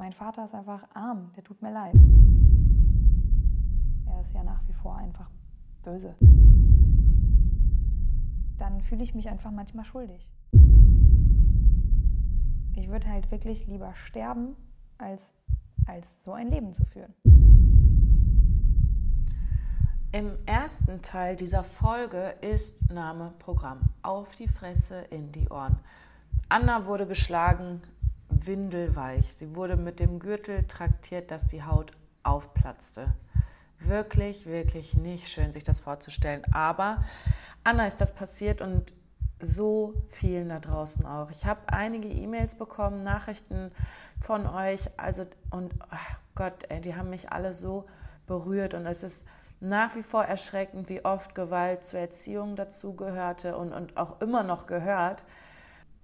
mein Vater ist einfach arm, der tut mir leid. Er ist ja nach wie vor einfach böse. Dann fühle ich mich einfach manchmal schuldig. Ich würde halt wirklich lieber sterben, als, als so ein Leben zu führen. Im ersten Teil dieser Folge ist Name Programm. Auf die Fresse, in die Ohren. Anna wurde geschlagen, windelweich. Sie wurde mit dem Gürtel traktiert, dass die Haut aufplatzte. Wirklich, wirklich nicht schön, sich das vorzustellen. Aber Anna ist das passiert und so vielen da draußen auch. Ich habe einige E-Mails bekommen, Nachrichten von euch. Also, und oh Gott, ey, die haben mich alle so berührt. Und es ist nach wie vor erschreckend, wie oft Gewalt zur Erziehung dazugehörte und, und auch immer noch gehört.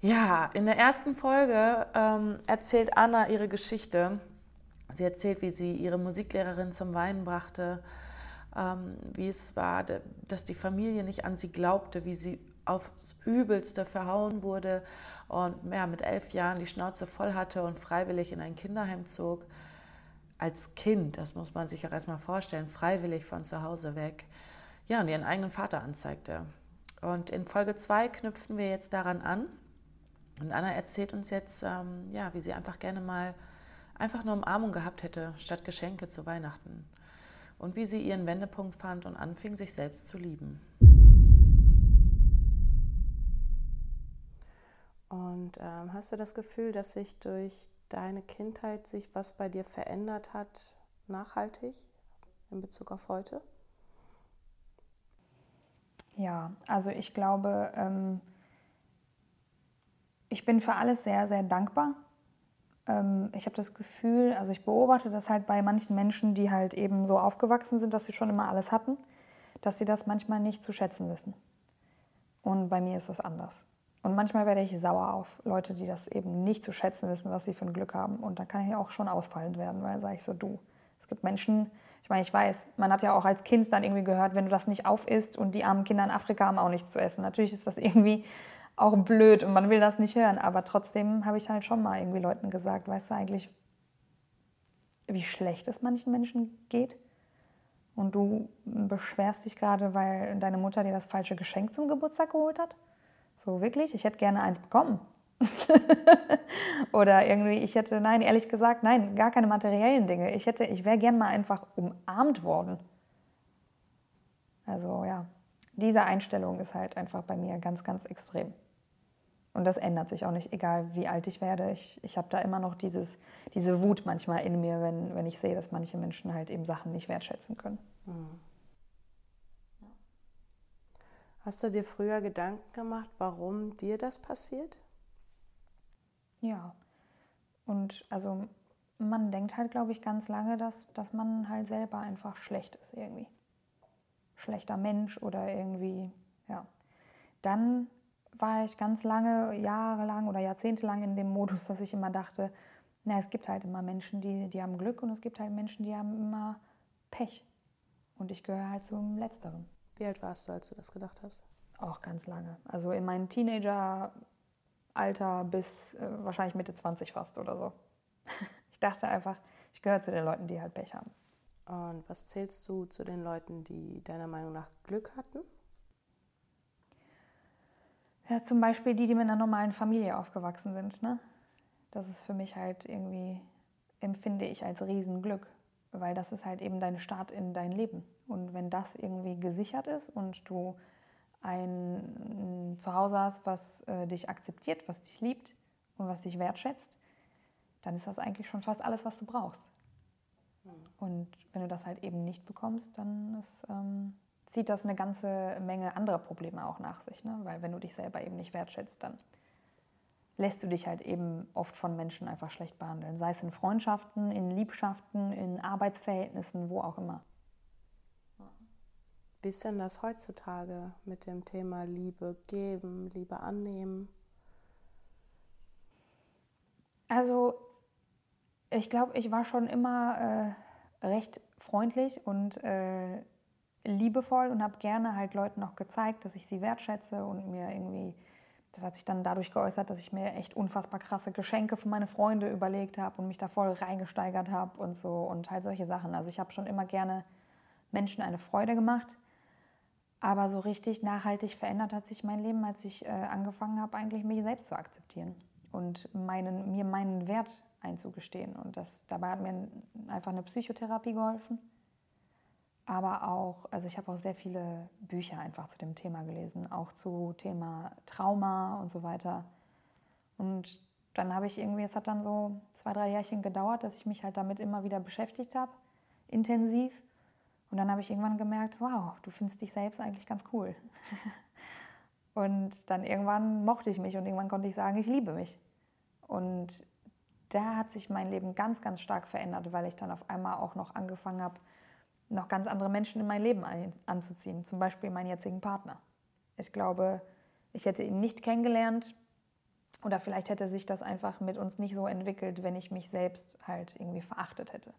Ja, in der ersten Folge ähm, erzählt Anna ihre Geschichte. Sie erzählt, wie sie ihre Musiklehrerin zum Weinen brachte, ähm, wie es war, dass die Familie nicht an sie glaubte, wie sie aufs Übelste verhauen wurde und ja, mit elf Jahren die Schnauze voll hatte und freiwillig in ein Kinderheim zog. Als Kind, das muss man sich auch erstmal vorstellen, freiwillig von zu Hause weg. Ja, und ihren eigenen Vater anzeigte. Und in Folge 2 knüpfen wir jetzt daran an. Und Anna erzählt uns jetzt, ähm, ja, wie sie einfach gerne mal einfach nur Umarmung gehabt hätte, statt Geschenke zu Weihnachten. Und wie sie ihren Wendepunkt fand und anfing, sich selbst zu lieben. Und ähm, hast du das Gefühl, dass sich durch deine Kindheit sich was bei dir verändert hat, nachhaltig in Bezug auf heute? Ja, also ich glaube, ähm, ich bin für alles sehr, sehr dankbar. Ähm, ich habe das Gefühl, also ich beobachte das halt bei manchen Menschen, die halt eben so aufgewachsen sind, dass sie schon immer alles hatten, dass sie das manchmal nicht zu schätzen wissen. Und bei mir ist das anders. Und manchmal werde ich sauer auf Leute, die das eben nicht zu schätzen wissen, was sie für ein Glück haben. Und dann kann ich auch schon ausfallend werden, weil sage ich so, du, es gibt Menschen, ich meine, ich weiß, man hat ja auch als Kind dann irgendwie gehört, wenn du das nicht aufisst und die armen Kinder in Afrika haben auch nichts zu essen. Natürlich ist das irgendwie auch blöd und man will das nicht hören, aber trotzdem habe ich halt schon mal irgendwie Leuten gesagt, weißt du eigentlich, wie schlecht es manchen Menschen geht? Und du beschwerst dich gerade, weil deine Mutter dir das falsche Geschenk zum Geburtstag geholt hat? So wirklich, ich hätte gerne eins bekommen. Oder irgendwie, ich hätte, nein, ehrlich gesagt, nein, gar keine materiellen Dinge. Ich hätte, ich wäre gern mal einfach umarmt worden. Also ja, diese Einstellung ist halt einfach bei mir ganz, ganz extrem. Und das ändert sich auch nicht, egal wie alt ich werde. Ich, ich habe da immer noch dieses, diese Wut manchmal in mir, wenn, wenn ich sehe, dass manche Menschen halt eben Sachen nicht wertschätzen können. Mhm. Hast du dir früher Gedanken gemacht, warum dir das passiert? Ja. Und also man denkt halt, glaube ich, ganz lange, dass, dass man halt selber einfach schlecht ist irgendwie. Schlechter Mensch oder irgendwie, ja. Dann war ich ganz lange, jahrelang oder jahrzehntelang in dem Modus, dass ich immer dachte, na, es gibt halt immer Menschen, die, die haben Glück und es gibt halt Menschen, die haben immer Pech. Und ich gehöre halt zum Letzteren. Wie alt warst du, als du das gedacht hast? Auch ganz lange. Also in meinem Teenageralter bis äh, wahrscheinlich Mitte 20 fast oder so. ich dachte einfach, ich gehöre zu den Leuten, die halt Pech haben. Und was zählst du zu den Leuten, die deiner Meinung nach Glück hatten? Ja, zum Beispiel die, die mit einer normalen Familie aufgewachsen sind. Ne? Das ist für mich halt irgendwie, empfinde ich als Riesenglück weil das ist halt eben dein Start in dein Leben. Und wenn das irgendwie gesichert ist und du ein Zuhause hast, was äh, dich akzeptiert, was dich liebt und was dich wertschätzt, dann ist das eigentlich schon fast alles, was du brauchst. Mhm. Und wenn du das halt eben nicht bekommst, dann ist, ähm, zieht das eine ganze Menge anderer Probleme auch nach sich. Ne? Weil wenn du dich selber eben nicht wertschätzt, dann lässt du dich halt eben oft von Menschen einfach schlecht behandeln. Sei es in Freundschaften, in Liebschaften, in Arbeitsverhältnissen, wo auch immer. Wie ist denn das heutzutage mit dem Thema Liebe geben, Liebe annehmen? Also, ich glaube, ich war schon immer äh, recht freundlich und äh, liebevoll und habe gerne halt Leuten auch gezeigt, dass ich sie wertschätze und mir irgendwie das hat sich dann dadurch geäußert, dass ich mir echt unfassbar krasse Geschenke für meine Freunde überlegt habe und mich da voll reingesteigert habe und so und halt solche Sachen. Also ich habe schon immer gerne Menschen eine Freude gemacht. Aber so richtig nachhaltig verändert hat sich mein Leben, als ich äh, angefangen habe, eigentlich mich selbst zu akzeptieren und meinen, mir meinen Wert einzugestehen. Und das, dabei hat mir einfach eine Psychotherapie geholfen. Aber auch, also ich habe auch sehr viele Bücher einfach zu dem Thema gelesen, auch zu Thema Trauma und so weiter. Und dann habe ich irgendwie, es hat dann so zwei, drei Jährchen gedauert, dass ich mich halt damit immer wieder beschäftigt habe, intensiv. Und dann habe ich irgendwann gemerkt, wow, du findest dich selbst eigentlich ganz cool. und dann irgendwann mochte ich mich und irgendwann konnte ich sagen, ich liebe mich. Und da hat sich mein Leben ganz, ganz stark verändert, weil ich dann auf einmal auch noch angefangen habe, noch ganz andere Menschen in mein Leben anzuziehen. Zum Beispiel meinen jetzigen Partner. Ich glaube, ich hätte ihn nicht kennengelernt oder vielleicht hätte sich das einfach mit uns nicht so entwickelt, wenn ich mich selbst halt irgendwie verachtet hätte.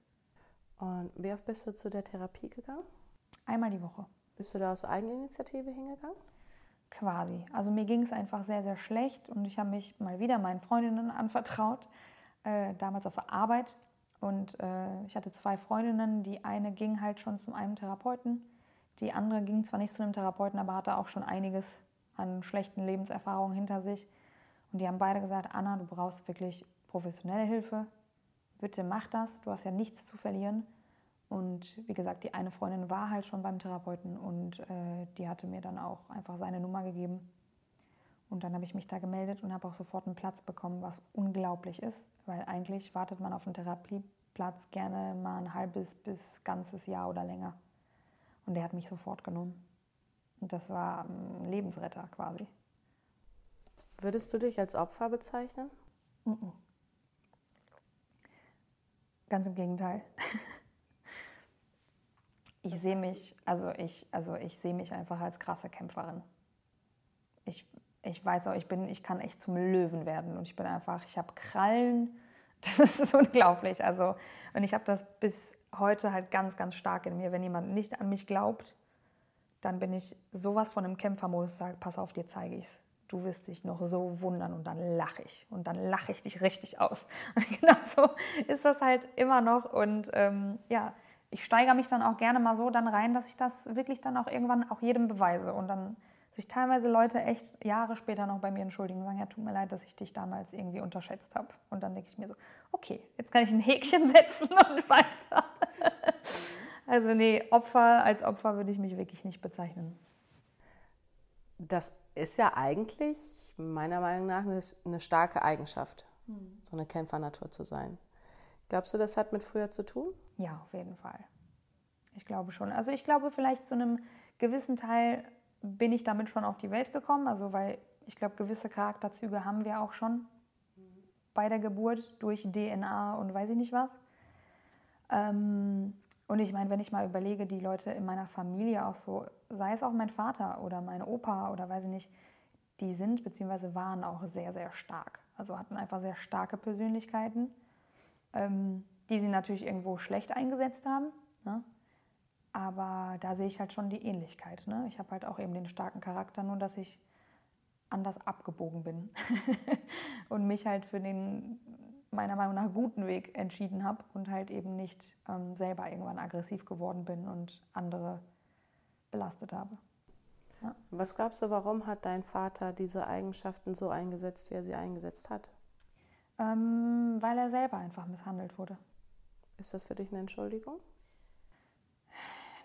Und wie oft bist du zu der Therapie gegangen? Einmal die Woche. Bist du da aus Eigeninitiative hingegangen? Quasi. Also mir ging es einfach sehr, sehr schlecht und ich habe mich mal wieder meinen Freundinnen anvertraut, äh, damals auf der Arbeit. Und äh, ich hatte zwei Freundinnen, die eine ging halt schon zu einem Therapeuten, die andere ging zwar nicht zu einem Therapeuten, aber hatte auch schon einiges an schlechten Lebenserfahrungen hinter sich. Und die haben beide gesagt, Anna, du brauchst wirklich professionelle Hilfe. Bitte mach das, du hast ja nichts zu verlieren. Und wie gesagt, die eine Freundin war halt schon beim Therapeuten und äh, die hatte mir dann auch einfach seine Nummer gegeben. Und dann habe ich mich da gemeldet und habe auch sofort einen Platz bekommen, was unglaublich ist, weil eigentlich wartet man auf einen Therapieplatz gerne mal ein halbes bis ganzes Jahr oder länger. Und der hat mich sofort genommen. Und das war ein Lebensretter quasi. Würdest du dich als Opfer bezeichnen? Mm -mm. Ganz im Gegenteil. Ich sehe mich, also ich, also ich sehe mich einfach als krasse Kämpferin. Ich ich weiß auch, ich bin, ich kann echt zum Löwen werden und ich bin einfach, ich habe Krallen, das ist unglaublich. Also, und ich habe das bis heute halt ganz, ganz stark in mir. Wenn jemand nicht an mich glaubt, dann bin ich sowas von im Kämpfermodus, sage, pass auf, dir zeige ich es. Du wirst dich noch so wundern und dann lache ich. Und dann lache ich dich richtig aus. Und genau so ist das halt immer noch. Und ähm, ja, ich steigere mich dann auch gerne mal so dann rein, dass ich das wirklich dann auch irgendwann auch jedem beweise. Und dann sich teilweise Leute echt Jahre später noch bei mir entschuldigen und sagen, ja, tut mir leid, dass ich dich damals irgendwie unterschätzt habe. Und dann denke ich mir so, okay, jetzt kann ich ein Häkchen setzen und weiter. also nee, Opfer, als Opfer würde ich mich wirklich nicht bezeichnen. Das ist ja eigentlich meiner Meinung nach eine, eine starke Eigenschaft, hm. so eine Kämpfernatur zu sein. Glaubst du, das hat mit früher zu tun? Ja, auf jeden Fall. Ich glaube schon. Also ich glaube vielleicht zu einem gewissen Teil bin ich damit schon auf die Welt gekommen. Also weil ich glaube, gewisse Charakterzüge haben wir auch schon bei der Geburt durch DNA und weiß ich nicht was. Ähm, und ich meine, wenn ich mal überlege, die Leute in meiner Familie auch so, sei es auch mein Vater oder mein Opa oder weiß ich nicht, die sind bzw. waren auch sehr, sehr stark. Also hatten einfach sehr starke Persönlichkeiten, ähm, die sie natürlich irgendwo schlecht eingesetzt haben. Ne? Aber da sehe ich halt schon die Ähnlichkeit. Ne? Ich habe halt auch eben den starken Charakter, nur dass ich anders abgebogen bin und mich halt für den meiner Meinung nach guten Weg entschieden habe und halt eben nicht ähm, selber irgendwann aggressiv geworden bin und andere belastet habe. Ja. Was glaubst du, warum hat dein Vater diese Eigenschaften so eingesetzt, wie er sie eingesetzt hat? Ähm, weil er selber einfach misshandelt wurde. Ist das für dich eine Entschuldigung?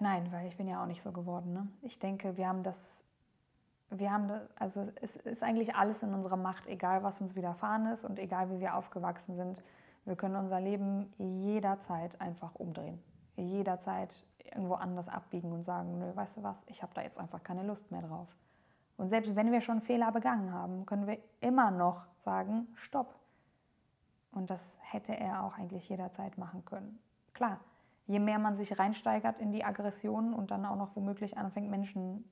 Nein, weil ich bin ja auch nicht so geworden. Ne? Ich denke, wir haben das, wir haben das, also es ist eigentlich alles in unserer Macht, egal was uns widerfahren ist und egal wie wir aufgewachsen sind. Wir können unser Leben jederzeit einfach umdrehen. Jederzeit irgendwo anders abbiegen und sagen, nö, weißt du was, ich habe da jetzt einfach keine Lust mehr drauf. Und selbst wenn wir schon Fehler begangen haben, können wir immer noch sagen, stopp. Und das hätte er auch eigentlich jederzeit machen können. Klar, je mehr man sich reinsteigert in die Aggression und dann auch noch womöglich anfängt, Menschen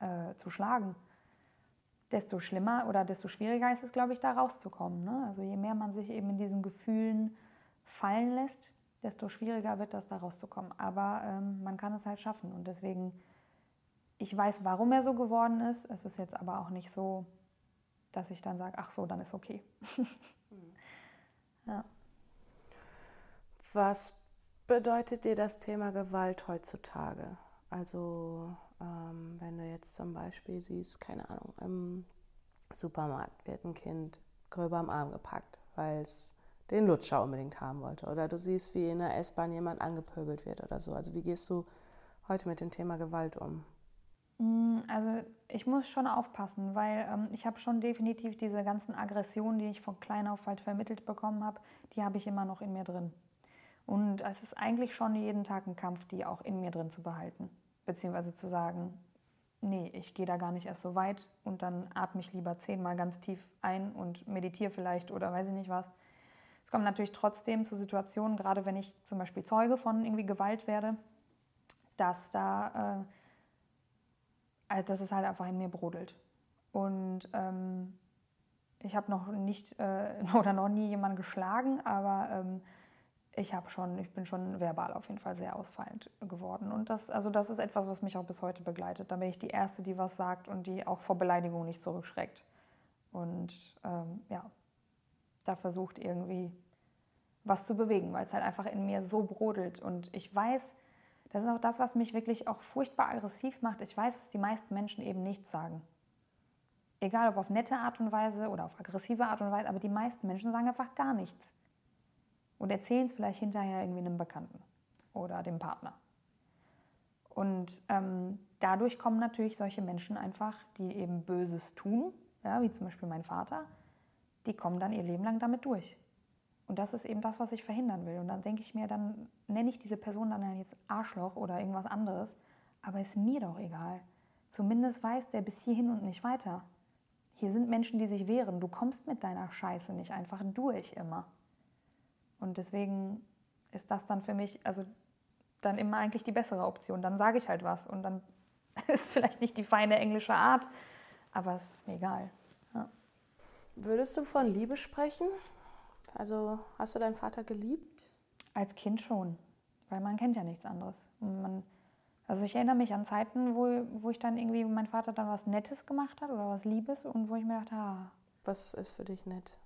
äh, zu schlagen, desto schlimmer oder desto schwieriger ist es, glaube ich, da rauszukommen. Ne? Also je mehr man sich eben in diesen Gefühlen fallen lässt, desto schwieriger wird das, da rauszukommen. Aber ähm, man kann es halt schaffen. Und deswegen, ich weiß, warum er so geworden ist. Es ist jetzt aber auch nicht so, dass ich dann sage, ach so, dann ist okay. ja. Was bedeutet dir das Thema Gewalt heutzutage? Also ähm, wenn du jetzt zum Beispiel siehst, keine Ahnung, im Supermarkt wird ein Kind gröber am Arm gepackt, weil es den Lutscher unbedingt haben wollte. Oder du siehst, wie in der S-Bahn jemand angepöbelt wird oder so. Also wie gehst du heute mit dem Thema Gewalt um? Mm, also ich muss schon aufpassen, weil ähm, ich habe schon definitiv diese ganzen Aggressionen, die ich von klein auf halt vermittelt bekommen habe, die habe ich immer noch in mir drin. Und es ist eigentlich schon jeden Tag ein Kampf, die auch in mir drin zu behalten. Beziehungsweise zu sagen, nee, ich gehe da gar nicht erst so weit und dann atme ich lieber zehnmal ganz tief ein und meditiere vielleicht oder weiß ich nicht was. Es kommt natürlich trotzdem zu Situationen, gerade wenn ich zum Beispiel Zeuge von irgendwie Gewalt werde, dass da, äh, also dass es halt einfach in mir brodelt. Und ähm, ich habe noch nicht äh, oder noch nie jemanden geschlagen, aber ähm, ich habe schon, ich bin schon verbal auf jeden Fall sehr ausfallend geworden. Und das, also das ist etwas, was mich auch bis heute begleitet. Da bin ich die Erste, die was sagt und die auch vor Beleidigung nicht zurückschreckt. Und ähm, ja, da versucht irgendwie was zu bewegen, weil es halt einfach in mir so brodelt. Und ich weiß, das ist auch das, was mich wirklich auch furchtbar aggressiv macht. Ich weiß, dass die meisten Menschen eben nichts sagen. Egal ob auf nette Art und Weise oder auf aggressive Art und Weise, aber die meisten Menschen sagen einfach gar nichts und erzählen es vielleicht hinterher irgendwie einem Bekannten oder dem Partner. Und ähm, dadurch kommen natürlich solche Menschen einfach, die eben Böses tun, ja, wie zum Beispiel mein Vater, die kommen dann ihr Leben lang damit durch. Und das ist eben das, was ich verhindern will. Und dann denke ich mir, dann nenne ich diese Person dann jetzt Arschloch oder irgendwas anderes, aber ist mir doch egal. Zumindest weiß der bis hierhin und nicht weiter. Hier sind Menschen, die sich wehren. Du kommst mit deiner Scheiße nicht einfach durch immer. Und deswegen ist das dann für mich, also dann immer eigentlich die bessere Option. Dann sage ich halt was und dann ist vielleicht nicht die feine englische Art, aber es ist mir egal. Ja. Würdest du von Liebe sprechen? Also hast du deinen Vater geliebt? Als Kind schon, weil man kennt ja nichts anderes. Man, also ich erinnere mich an Zeiten, wo, wo ich dann irgendwie, mein Vater dann was Nettes gemacht hat oder was Liebes und wo ich mir dachte, ah. Was ist für dich nett?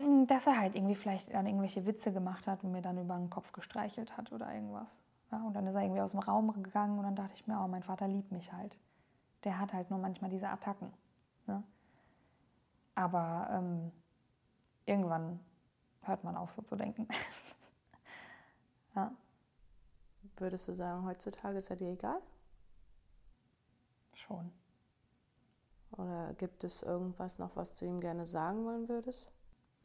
Hm, dass er halt irgendwie vielleicht dann irgendwelche Witze gemacht hat und mir dann über den Kopf gestreichelt hat oder irgendwas. Ja, und dann ist er irgendwie aus dem Raum gegangen und dann dachte ich mir, oh, mein Vater liebt mich halt. Der hat halt nur manchmal diese Attacken. Ne? Aber ähm, irgendwann hört man auf, so zu denken. ja. Würdest du sagen, heutzutage ist er dir egal? Schon. Oder gibt es irgendwas noch, was du ihm gerne sagen wollen würdest?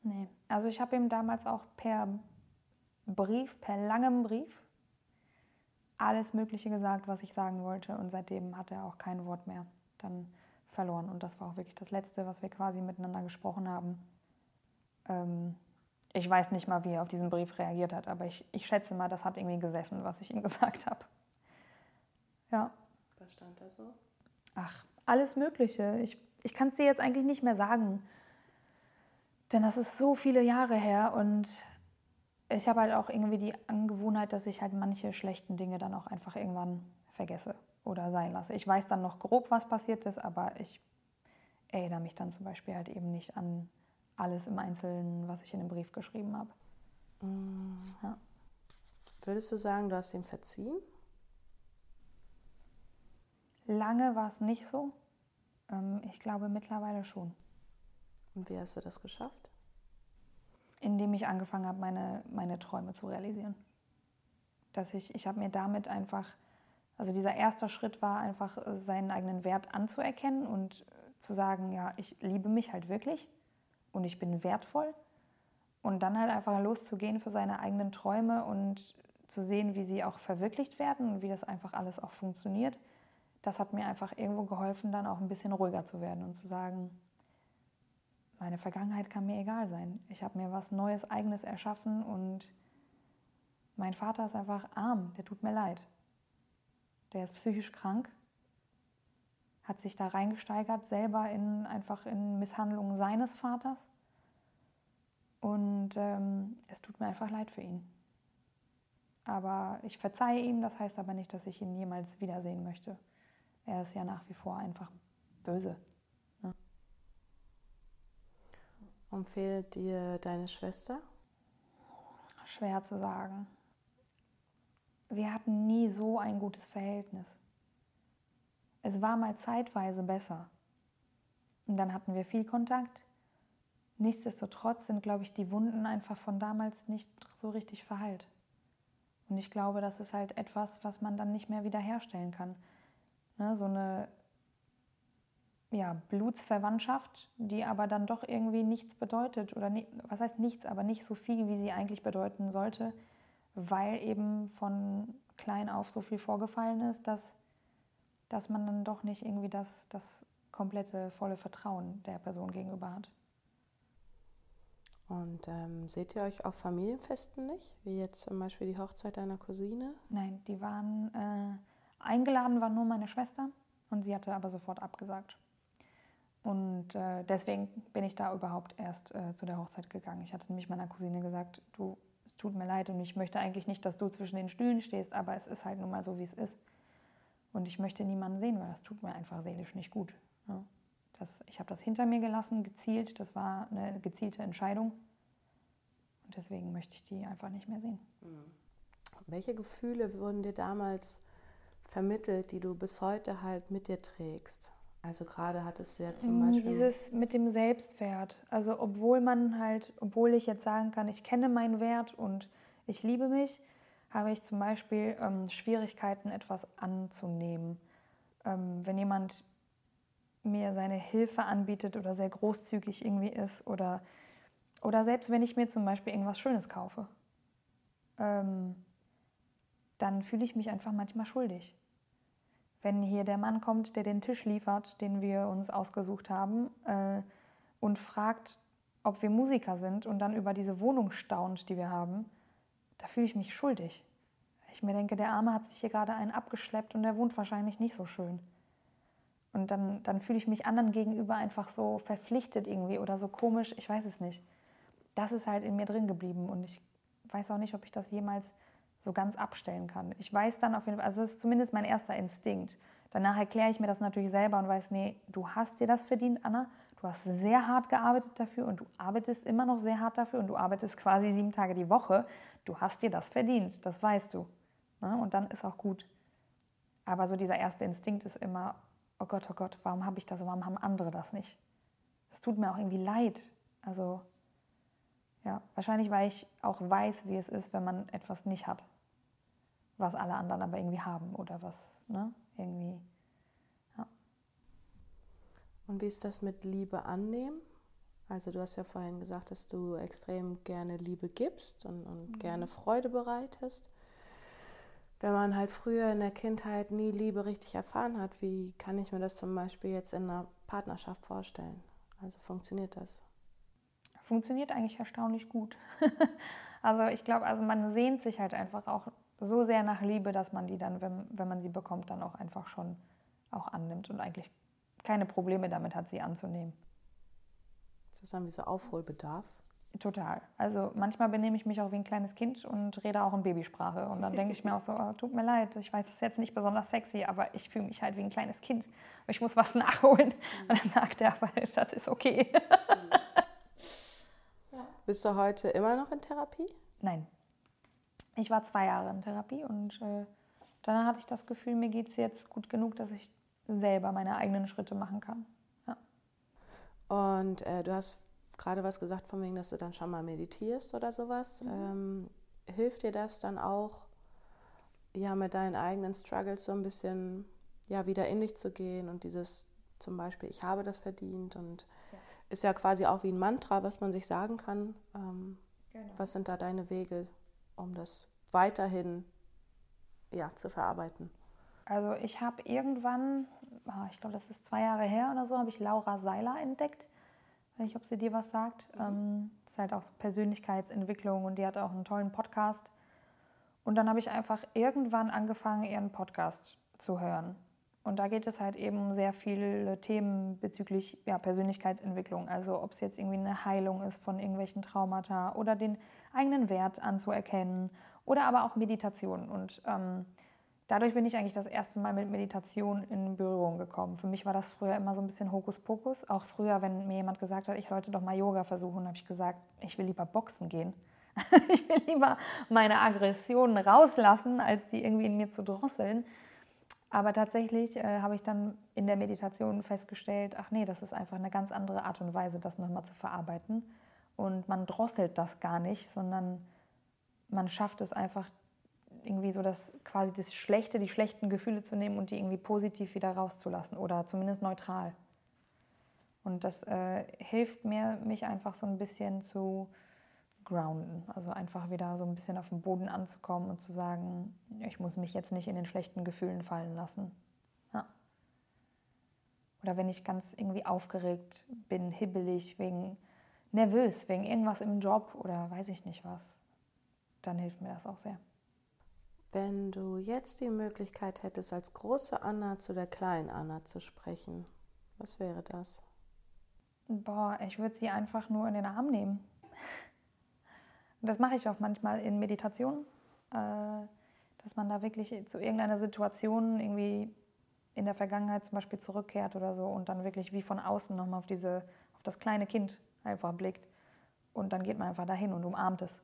Nee, also ich habe ihm damals auch per Brief, per langem Brief, alles Mögliche gesagt, was ich sagen wollte. Und seitdem hat er auch kein Wort mehr dann verloren. Und das war auch wirklich das Letzte, was wir quasi miteinander gesprochen haben. Ähm, ich weiß nicht mal, wie er auf diesen Brief reagiert hat, aber ich, ich schätze mal, das hat irgendwie gesessen, was ich ihm gesagt habe. Ja. Was stand da so? Ach, alles Mögliche. Ich, ich kann es dir jetzt eigentlich nicht mehr sagen. Denn das ist so viele Jahre her und ich habe halt auch irgendwie die Angewohnheit, dass ich halt manche schlechten Dinge dann auch einfach irgendwann vergesse oder sein lasse. Ich weiß dann noch grob, was passiert ist, aber ich erinnere mich dann zum Beispiel halt eben nicht an alles im Einzelnen, was ich in dem Brief geschrieben habe. Mhm. Ja. Würdest du sagen, du hast ihm verziehen? Lange war es nicht so. Ähm, ich glaube mittlerweile schon. Und wie hast du das geschafft? Indem ich angefangen habe, meine, meine Träume zu realisieren. Dass ich, ich habe mir damit einfach, also dieser erste Schritt war einfach, seinen eigenen Wert anzuerkennen und zu sagen, ja, ich liebe mich halt wirklich und ich bin wertvoll. Und dann halt einfach loszugehen für seine eigenen Träume und zu sehen, wie sie auch verwirklicht werden und wie das einfach alles auch funktioniert. Das hat mir einfach irgendwo geholfen, dann auch ein bisschen ruhiger zu werden und zu sagen, meine Vergangenheit kann mir egal sein. Ich habe mir was Neues, Eigenes erschaffen und mein Vater ist einfach arm, der tut mir leid. Der ist psychisch krank, hat sich da reingesteigert, selber in einfach in Misshandlungen seines Vaters. Und ähm, es tut mir einfach leid für ihn. Aber ich verzeihe ihm, das heißt aber nicht, dass ich ihn jemals wiedersehen möchte. Er ist ja nach wie vor einfach böse. Und fehlt dir deine Schwester? Schwer zu sagen. Wir hatten nie so ein gutes Verhältnis. Es war mal zeitweise besser. Und dann hatten wir viel Kontakt. Nichtsdestotrotz sind, glaube ich, die Wunden einfach von damals nicht so richtig verheilt. Und ich glaube, das ist halt etwas, was man dann nicht mehr wiederherstellen kann. Ne, so eine ja, Blutsverwandtschaft, die aber dann doch irgendwie nichts bedeutet oder nie, was heißt nichts, aber nicht so viel, wie sie eigentlich bedeuten sollte, weil eben von klein auf so viel vorgefallen ist, dass, dass man dann doch nicht irgendwie das, das komplette volle Vertrauen der Person gegenüber hat. Und ähm, seht ihr euch auf Familienfesten nicht? Wie jetzt zum Beispiel die Hochzeit deiner Cousine? Nein, die waren äh, eingeladen, war nur meine Schwester und sie hatte aber sofort abgesagt. Und äh, deswegen bin ich da überhaupt erst äh, zu der Hochzeit gegangen. Ich hatte nämlich meiner Cousine gesagt, du, es tut mir leid und ich möchte eigentlich nicht, dass du zwischen den Stühlen stehst, aber es ist halt nun mal so, wie es ist. Und ich möchte niemanden sehen, weil das tut mir einfach seelisch nicht gut. Ja. Das, ich habe das hinter mir gelassen, gezielt. Das war eine gezielte Entscheidung. Und deswegen möchte ich die einfach nicht mehr sehen. Mhm. Welche Gefühle wurden dir damals vermittelt, die du bis heute halt mit dir trägst? Also gerade hattest du ja zum mm, Beispiel. Dieses mit dem Selbstwert. Also obwohl man halt, obwohl ich jetzt sagen kann, ich kenne meinen Wert und ich liebe mich, habe ich zum Beispiel ähm, Schwierigkeiten, etwas anzunehmen. Ähm, wenn jemand mir seine Hilfe anbietet oder sehr großzügig irgendwie ist oder, oder selbst wenn ich mir zum Beispiel irgendwas Schönes kaufe, ähm, dann fühle ich mich einfach manchmal schuldig wenn hier der Mann kommt, der den Tisch liefert, den wir uns ausgesucht haben, äh, und fragt, ob wir Musiker sind und dann über diese Wohnung staunt, die wir haben, da fühle ich mich schuldig. Ich mir denke, der Arme hat sich hier gerade einen abgeschleppt und der wohnt wahrscheinlich nicht so schön. Und dann, dann fühle ich mich anderen gegenüber einfach so verpflichtet irgendwie oder so komisch, ich weiß es nicht. Das ist halt in mir drin geblieben und ich weiß auch nicht, ob ich das jemals so ganz abstellen kann. Ich weiß dann auf jeden Fall, also das ist zumindest mein erster Instinkt. Danach erkläre ich mir das natürlich selber und weiß, nee, du hast dir das verdient, Anna. Du hast sehr hart gearbeitet dafür und du arbeitest immer noch sehr hart dafür und du arbeitest quasi sieben Tage die Woche. Du hast dir das verdient, das weißt du. Ne? Und dann ist auch gut. Aber so dieser erste Instinkt ist immer, oh Gott, oh Gott, warum habe ich das, warum haben andere das nicht? Das tut mir auch irgendwie leid. Also ja, wahrscheinlich, weil ich auch weiß, wie es ist, wenn man etwas nicht hat was alle anderen aber irgendwie haben oder was, ne, irgendwie, ja. Und wie ist das mit Liebe annehmen? Also du hast ja vorhin gesagt, dass du extrem gerne Liebe gibst und, und mhm. gerne Freude bereitest. Wenn man halt früher in der Kindheit nie Liebe richtig erfahren hat, wie kann ich mir das zum Beispiel jetzt in einer Partnerschaft vorstellen? Also funktioniert das? Funktioniert eigentlich erstaunlich gut. also ich glaube, also man sehnt sich halt einfach auch so sehr nach Liebe, dass man die dann, wenn, wenn man sie bekommt, dann auch einfach schon auch annimmt und eigentlich keine Probleme damit hat, sie anzunehmen. Ist das dann wie so Aufholbedarf? Total. Also manchmal benehme ich mich auch wie ein kleines Kind und rede auch in Babysprache. Und dann denke ich mir auch so, oh, tut mir leid, ich weiß, es ist jetzt nicht besonders sexy, aber ich fühle mich halt wie ein kleines Kind. Ich muss was nachholen. Mhm. Und dann sagt er, aber das ist okay. Bist du heute immer noch in Therapie? Nein ich war zwei Jahre in Therapie und äh, dann hatte ich das Gefühl, mir geht es jetzt gut genug, dass ich selber meine eigenen Schritte machen kann. Ja. Und äh, du hast gerade was gesagt, von wegen, dass du dann schon mal meditierst oder sowas. Mhm. Ähm, hilft dir das dann auch, ja, mit deinen eigenen Struggles so ein bisschen ja, wieder in dich zu gehen und dieses zum Beispiel, ich habe das verdient und ja. ist ja quasi auch wie ein Mantra, was man sich sagen kann. Ähm, genau. Was sind da deine Wege, um das weiterhin ja, zu verarbeiten? Also ich habe irgendwann, ah, ich glaube, das ist zwei Jahre her oder so, habe ich Laura Seiler entdeckt. Ich weiß nicht, ob sie dir was sagt. Mhm. Ähm, das ist halt auch so Persönlichkeitsentwicklung und die hat auch einen tollen Podcast. Und dann habe ich einfach irgendwann angefangen, ihren Podcast zu hören. Und da geht es halt eben um sehr viele Themen bezüglich ja, Persönlichkeitsentwicklung. Also ob es jetzt irgendwie eine Heilung ist von irgendwelchen Traumata oder den eigenen Wert anzuerkennen oder aber auch Meditation. Und ähm, dadurch bin ich eigentlich das erste Mal mit Meditation in Berührung gekommen. Für mich war das früher immer so ein bisschen Hokuspokus. Auch früher, wenn mir jemand gesagt hat, ich sollte doch mal Yoga versuchen, habe ich gesagt, ich will lieber boxen gehen. ich will lieber meine Aggressionen rauslassen, als die irgendwie in mir zu drosseln. Aber tatsächlich äh, habe ich dann in der Meditation festgestellt, ach nee, das ist einfach eine ganz andere Art und Weise, das nochmal zu verarbeiten. Und man drosselt das gar nicht, sondern man schafft es einfach irgendwie so das quasi das Schlechte, die schlechten Gefühle zu nehmen und die irgendwie positiv wieder rauszulassen oder zumindest neutral. Und das äh, hilft mir, mich einfach so ein bisschen zu grounden, also einfach wieder so ein bisschen auf den Boden anzukommen und zu sagen, ich muss mich jetzt nicht in den schlechten Gefühlen fallen lassen. Ja. Oder wenn ich ganz irgendwie aufgeregt bin, hibbelig, wegen nervös, wegen irgendwas im Job oder weiß ich nicht was, dann hilft mir das auch sehr. Wenn du jetzt die Möglichkeit hättest, als große Anna zu der kleinen Anna zu sprechen, was wäre das? Boah, ich würde sie einfach nur in den Arm nehmen. Das mache ich auch manchmal in Meditationen, äh, dass man da wirklich zu irgendeiner Situation irgendwie in der Vergangenheit zum Beispiel zurückkehrt oder so und dann wirklich wie von außen nochmal auf, diese, auf das kleine Kind einfach blickt. Und dann geht man einfach dahin und umarmt es.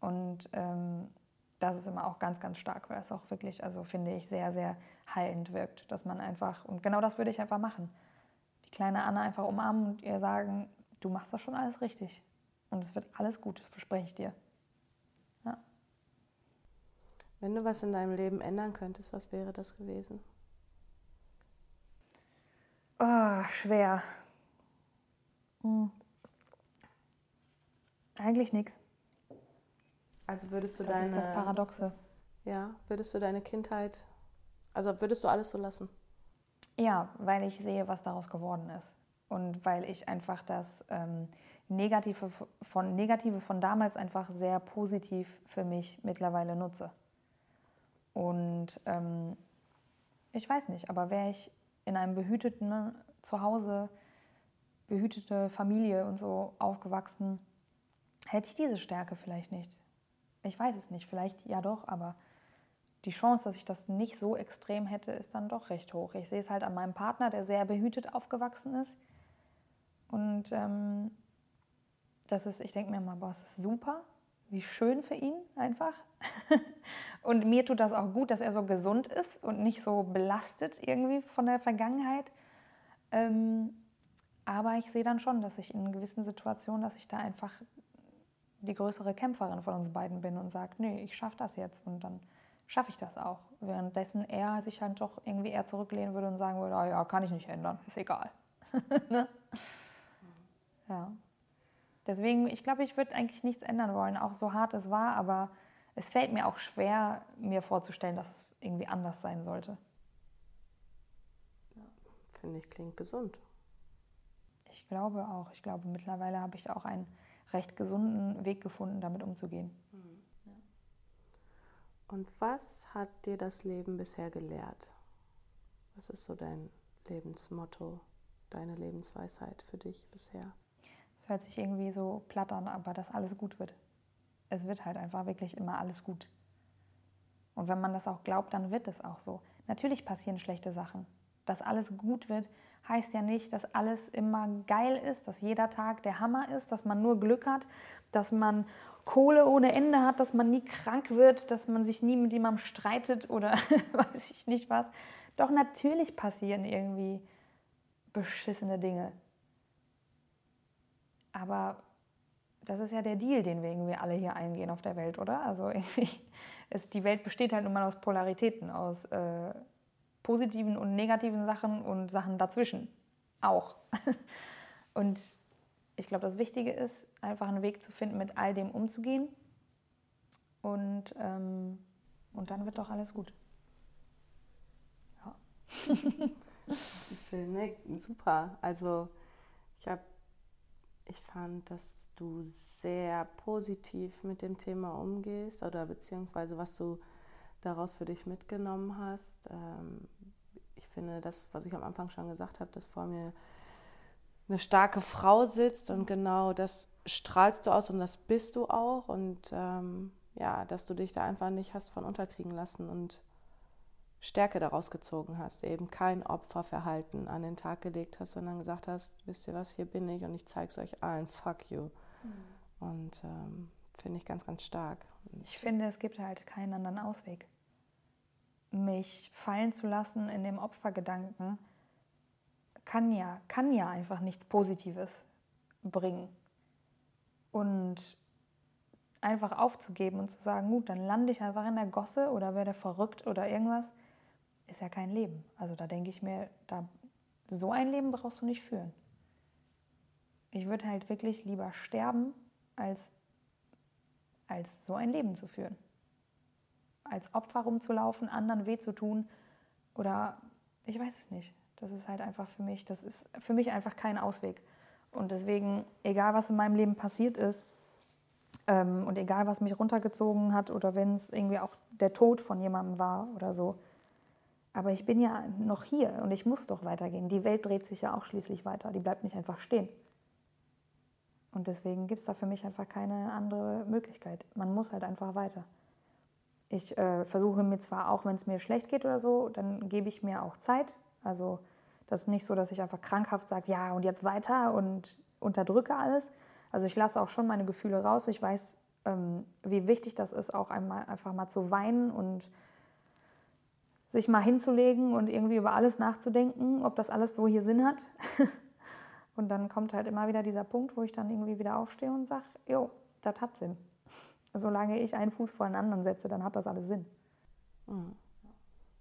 Und ähm, das ist immer auch ganz, ganz stark, weil es auch wirklich, also finde ich, sehr, sehr heilend wirkt, dass man einfach, und genau das würde ich einfach machen. Die kleine Anna einfach umarmen und ihr sagen, du machst das schon alles richtig. Und es wird alles gut, das verspreche ich dir. Ja. Wenn du was in deinem Leben ändern könntest, was wäre das gewesen? Oh, schwer. Hm. Eigentlich nichts. Also würdest du das deine. Das ist das Paradoxe. Ja, würdest du deine Kindheit. Also würdest du alles so lassen? Ja, weil ich sehe, was daraus geworden ist. Und weil ich einfach das ähm, Negative, von, Negative von damals einfach sehr positiv für mich mittlerweile nutze. Und ähm, ich weiß nicht, aber wäre ich in einem behüteten ne, Zuhause, behütete Familie und so aufgewachsen, hätte ich diese Stärke vielleicht nicht. Ich weiß es nicht, vielleicht ja doch, aber die Chance, dass ich das nicht so extrem hätte, ist dann doch recht hoch. Ich sehe es halt an meinem Partner, der sehr behütet aufgewachsen ist. Und ähm, das ist, ich denke mir mal, boah, es ist super, wie schön für ihn einfach. und mir tut das auch gut, dass er so gesund ist und nicht so belastet irgendwie von der Vergangenheit. Ähm, aber ich sehe dann schon, dass ich in gewissen Situationen, dass ich da einfach die größere Kämpferin von uns beiden bin und sage, nee, ich schaffe das jetzt und dann schaffe ich das auch. Währenddessen er sich halt doch irgendwie eher zurücklehnen würde und sagen würde, oh ja, kann ich nicht ändern, ist egal. ne? Ja. Deswegen, ich glaube, ich würde eigentlich nichts ändern wollen, auch so hart es war, aber es fällt mir auch schwer, mir vorzustellen, dass es irgendwie anders sein sollte. Ja, Finde ich, klingt gesund. Ich glaube auch. Ich glaube, mittlerweile habe ich auch einen recht gesunden Weg gefunden, damit umzugehen. Mhm. Und was hat dir das Leben bisher gelehrt? Was ist so dein Lebensmotto, deine Lebensweisheit für dich bisher? Es hört sich irgendwie so platt an, aber dass alles gut wird. Es wird halt einfach wirklich immer alles gut. Und wenn man das auch glaubt, dann wird es auch so. Natürlich passieren schlechte Sachen. Dass alles gut wird, heißt ja nicht, dass alles immer geil ist, dass jeder Tag der Hammer ist, dass man nur Glück hat, dass man Kohle ohne Ende hat, dass man nie krank wird, dass man sich nie mit jemandem streitet oder weiß ich nicht was. Doch natürlich passieren irgendwie beschissene Dinge. Aber das ist ja der Deal, den wir irgendwie alle hier eingehen auf der Welt, oder? Also irgendwie, es, die Welt besteht halt nun mal aus Polaritäten, aus äh, positiven und negativen Sachen und Sachen dazwischen auch. Und ich glaube, das Wichtige ist, einfach einen Weg zu finden, mit all dem umzugehen. Und, ähm, und dann wird doch alles gut. Ja. Schön, ne? super. Also ich habe ich fand, dass du sehr positiv mit dem Thema umgehst oder beziehungsweise was du daraus für dich mitgenommen hast. Ähm, ich finde, das, was ich am Anfang schon gesagt habe, dass vor mir eine starke Frau sitzt und genau das strahlst du aus und das bist du auch und ähm, ja, dass du dich da einfach nicht hast von unterkriegen lassen und Stärke daraus gezogen hast, eben kein Opferverhalten an den Tag gelegt hast, sondern gesagt hast, wisst ihr was, hier bin ich und ich zeige es euch allen, fuck you. Mhm. Und ähm, finde ich ganz, ganz stark. Ich finde, es gibt halt keinen anderen Ausweg. Mich fallen zu lassen in dem Opfergedanken kann ja, kann ja einfach nichts Positives bringen. Und einfach aufzugeben und zu sagen, gut, dann lande ich einfach in der Gosse oder werde verrückt oder irgendwas, ist ja kein Leben. Also da denke ich mir, da, so ein Leben brauchst du nicht führen. Ich würde halt wirklich lieber sterben, als, als so ein Leben zu führen. Als Opfer rumzulaufen, anderen weh zu tun oder ich weiß es nicht. Das ist halt einfach für mich, das ist für mich einfach kein Ausweg. Und deswegen, egal was in meinem Leben passiert ist ähm, und egal was mich runtergezogen hat oder wenn es irgendwie auch der Tod von jemandem war oder so, aber ich bin ja noch hier und ich muss doch weitergehen. Die Welt dreht sich ja auch schließlich weiter. Die bleibt nicht einfach stehen. Und deswegen gibt es da für mich einfach keine andere Möglichkeit. Man muss halt einfach weiter. Ich äh, versuche mir zwar auch, wenn es mir schlecht geht oder so, dann gebe ich mir auch Zeit. Also das ist nicht so, dass ich einfach krankhaft sage, ja und jetzt weiter und unterdrücke alles. Also ich lasse auch schon meine Gefühle raus. Ich weiß, ähm, wie wichtig das ist, auch einmal einfach mal zu weinen und sich mal hinzulegen und irgendwie über alles nachzudenken, ob das alles so hier Sinn hat. und dann kommt halt immer wieder dieser Punkt, wo ich dann irgendwie wieder aufstehe und sage, jo, das hat Sinn. Solange ich einen Fuß vor den anderen setze, dann hat das alles Sinn. Hm.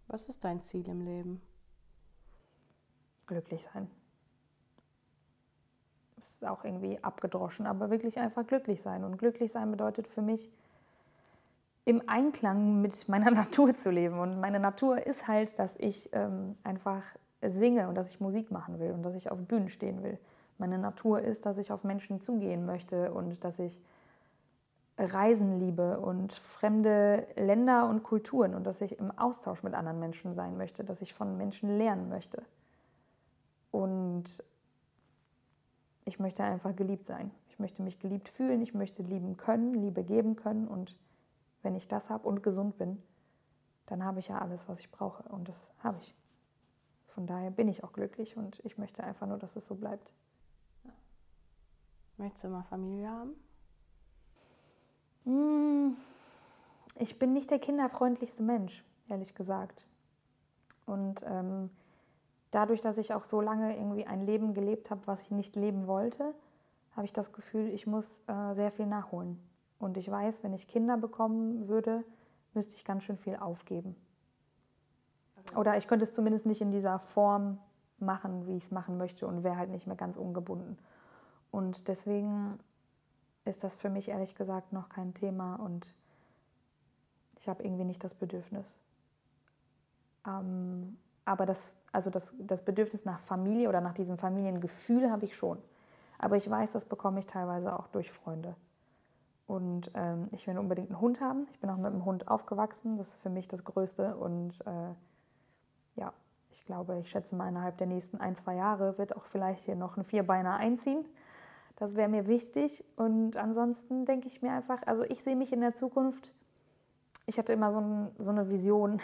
Was ist dein Ziel im Leben? Glücklich sein. Das ist auch irgendwie abgedroschen, aber wirklich einfach glücklich sein. Und glücklich sein bedeutet für mich, im Einklang mit meiner Natur zu leben. Und meine Natur ist halt, dass ich ähm, einfach singe und dass ich Musik machen will und dass ich auf Bühnen stehen will. Meine Natur ist, dass ich auf Menschen zugehen möchte und dass ich Reisen liebe und fremde Länder und Kulturen und dass ich im Austausch mit anderen Menschen sein möchte, dass ich von Menschen lernen möchte. Und ich möchte einfach geliebt sein. Ich möchte mich geliebt fühlen, ich möchte lieben können, Liebe geben können und wenn ich das habe und gesund bin, dann habe ich ja alles, was ich brauche. Und das habe ich. Von daher bin ich auch glücklich und ich möchte einfach nur, dass es so bleibt. Möchtest du mal Familie haben? Hm, ich bin nicht der kinderfreundlichste Mensch, ehrlich gesagt. Und ähm, dadurch, dass ich auch so lange irgendwie ein Leben gelebt habe, was ich nicht leben wollte, habe ich das Gefühl, ich muss äh, sehr viel nachholen. Und ich weiß, wenn ich Kinder bekommen würde, müsste ich ganz schön viel aufgeben. Oder ich könnte es zumindest nicht in dieser Form machen, wie ich es machen möchte und wäre halt nicht mehr ganz ungebunden. Und deswegen ist das für mich ehrlich gesagt noch kein Thema und ich habe irgendwie nicht das Bedürfnis. Ähm, aber das, also das, das Bedürfnis nach Familie oder nach diesem Familiengefühl habe ich schon. Aber ich weiß, das bekomme ich teilweise auch durch Freunde. Und ähm, ich will unbedingt einen Hund haben. Ich bin auch mit einem Hund aufgewachsen. Das ist für mich das Größte. Und äh, ja, ich glaube, ich schätze mal, innerhalb der nächsten ein, zwei Jahre wird auch vielleicht hier noch ein Vierbeiner einziehen. Das wäre mir wichtig. Und ansonsten denke ich mir einfach, also ich sehe mich in der Zukunft. Ich hatte immer so, ein, so eine Vision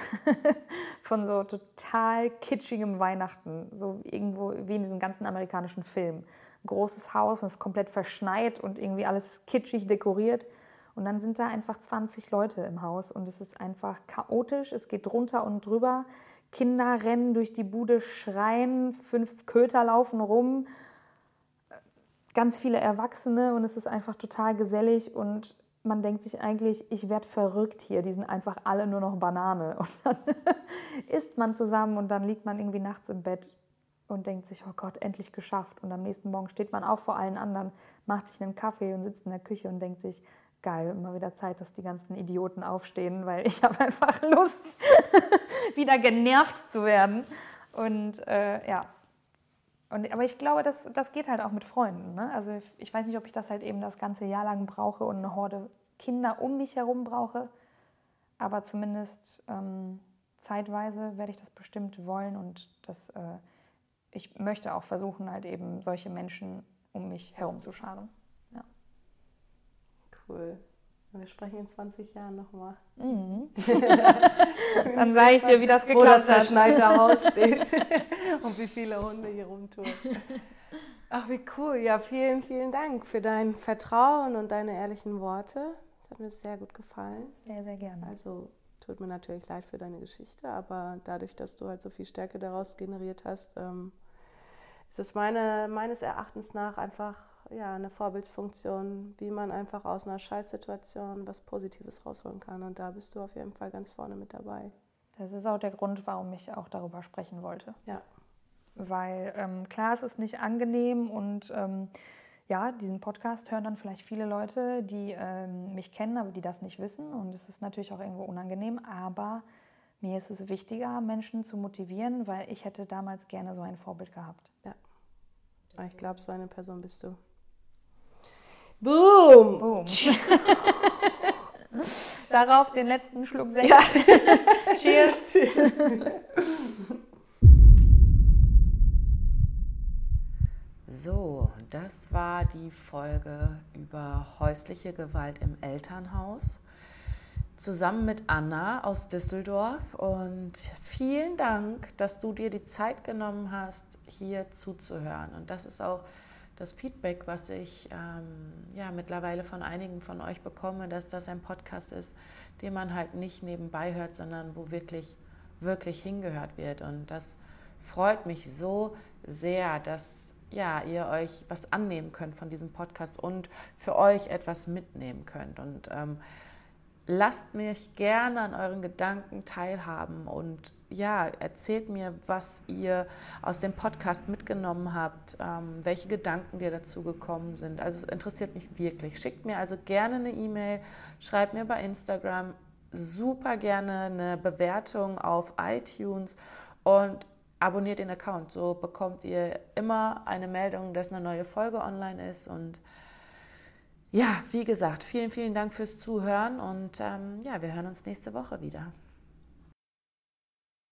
von so total kitschigem Weihnachten, so irgendwo wie in diesen ganzen amerikanischen Filmen großes Haus und es ist komplett verschneit und irgendwie alles kitschig dekoriert. Und dann sind da einfach 20 Leute im Haus und es ist einfach chaotisch. Es geht drunter und drüber. Kinder rennen durch die Bude, schreien, fünf Köter laufen rum, ganz viele Erwachsene und es ist einfach total gesellig und man denkt sich eigentlich, ich werde verrückt hier, die sind einfach alle nur noch Banane. Und dann isst man zusammen und dann liegt man irgendwie nachts im Bett und denkt sich, oh Gott, endlich geschafft. Und am nächsten Morgen steht man auch vor allen anderen, macht sich einen Kaffee und sitzt in der Küche und denkt sich, geil, immer wieder Zeit, dass die ganzen Idioten aufstehen, weil ich habe einfach Lust, wieder genervt zu werden. Und äh, ja, und, aber ich glaube, das, das geht halt auch mit Freunden. Ne? Also ich, weiß nicht, ob ich das halt eben das ganze Jahr lang brauche und eine Horde Kinder um mich herum brauche. Aber zumindest ähm, zeitweise werde ich das bestimmt wollen und das äh, ich möchte auch versuchen, halt eben solche Menschen um mich herum zu scharen. Ja. Cool. Wir sprechen in 20 Jahren nochmal. Mhm. Dann sage ich dir, wie das geklappt Wo das hat. verschneite Haus steht und wie viele Hunde hier rumtun. Ach, wie cool. Ja, vielen, vielen Dank für dein Vertrauen und deine ehrlichen Worte. Das hat mir sehr gut gefallen. Sehr, sehr gerne. Also tut mir natürlich leid für deine Geschichte, aber dadurch, dass du halt so viel Stärke daraus generiert hast, ähm, ist es meine, meines Erachtens nach einfach ja, eine Vorbildsfunktion, wie man einfach aus einer Scheißsituation was Positives rausholen kann. Und da bist du auf jeden Fall ganz vorne mit dabei. Das ist auch der Grund, warum ich auch darüber sprechen wollte. Ja. Weil ähm, klar, es ist nicht angenehm und ähm, ja, diesen Podcast hören dann vielleicht viele Leute, die ähm, mich kennen, aber die das nicht wissen. Und es ist natürlich auch irgendwo unangenehm. Aber mir ist es wichtiger, Menschen zu motivieren, weil ich hätte damals gerne so ein Vorbild gehabt. Ja. Ich glaube, so eine Person bist du. Boom! Boom. Darauf den letzten Schluck Sekt. Ja. Cheers. So, das war die Folge über häusliche Gewalt im Elternhaus. Zusammen mit Anna aus Düsseldorf. Und vielen Dank, dass du dir die Zeit genommen hast, hier zuzuhören. Und das ist auch das Feedback, was ich ähm, ja, mittlerweile von einigen von euch bekomme, dass das ein Podcast ist, den man halt nicht nebenbei hört, sondern wo wirklich, wirklich hingehört wird. Und das freut mich so sehr, dass ja, ihr euch was annehmen könnt von diesem Podcast und für euch etwas mitnehmen könnt. Und ähm, lasst mich gerne an euren Gedanken teilhaben und ja, erzählt mir, was ihr aus dem Podcast mitgenommen habt, ähm, welche Gedanken dir dazu gekommen sind. Also es interessiert mich wirklich. Schickt mir also gerne eine E-Mail, schreibt mir bei Instagram super gerne eine Bewertung auf iTunes und abonniert den Account. So bekommt ihr immer eine Meldung, dass eine neue Folge online ist. Und ja, wie gesagt, vielen, vielen Dank fürs Zuhören und ähm, ja, wir hören uns nächste Woche wieder.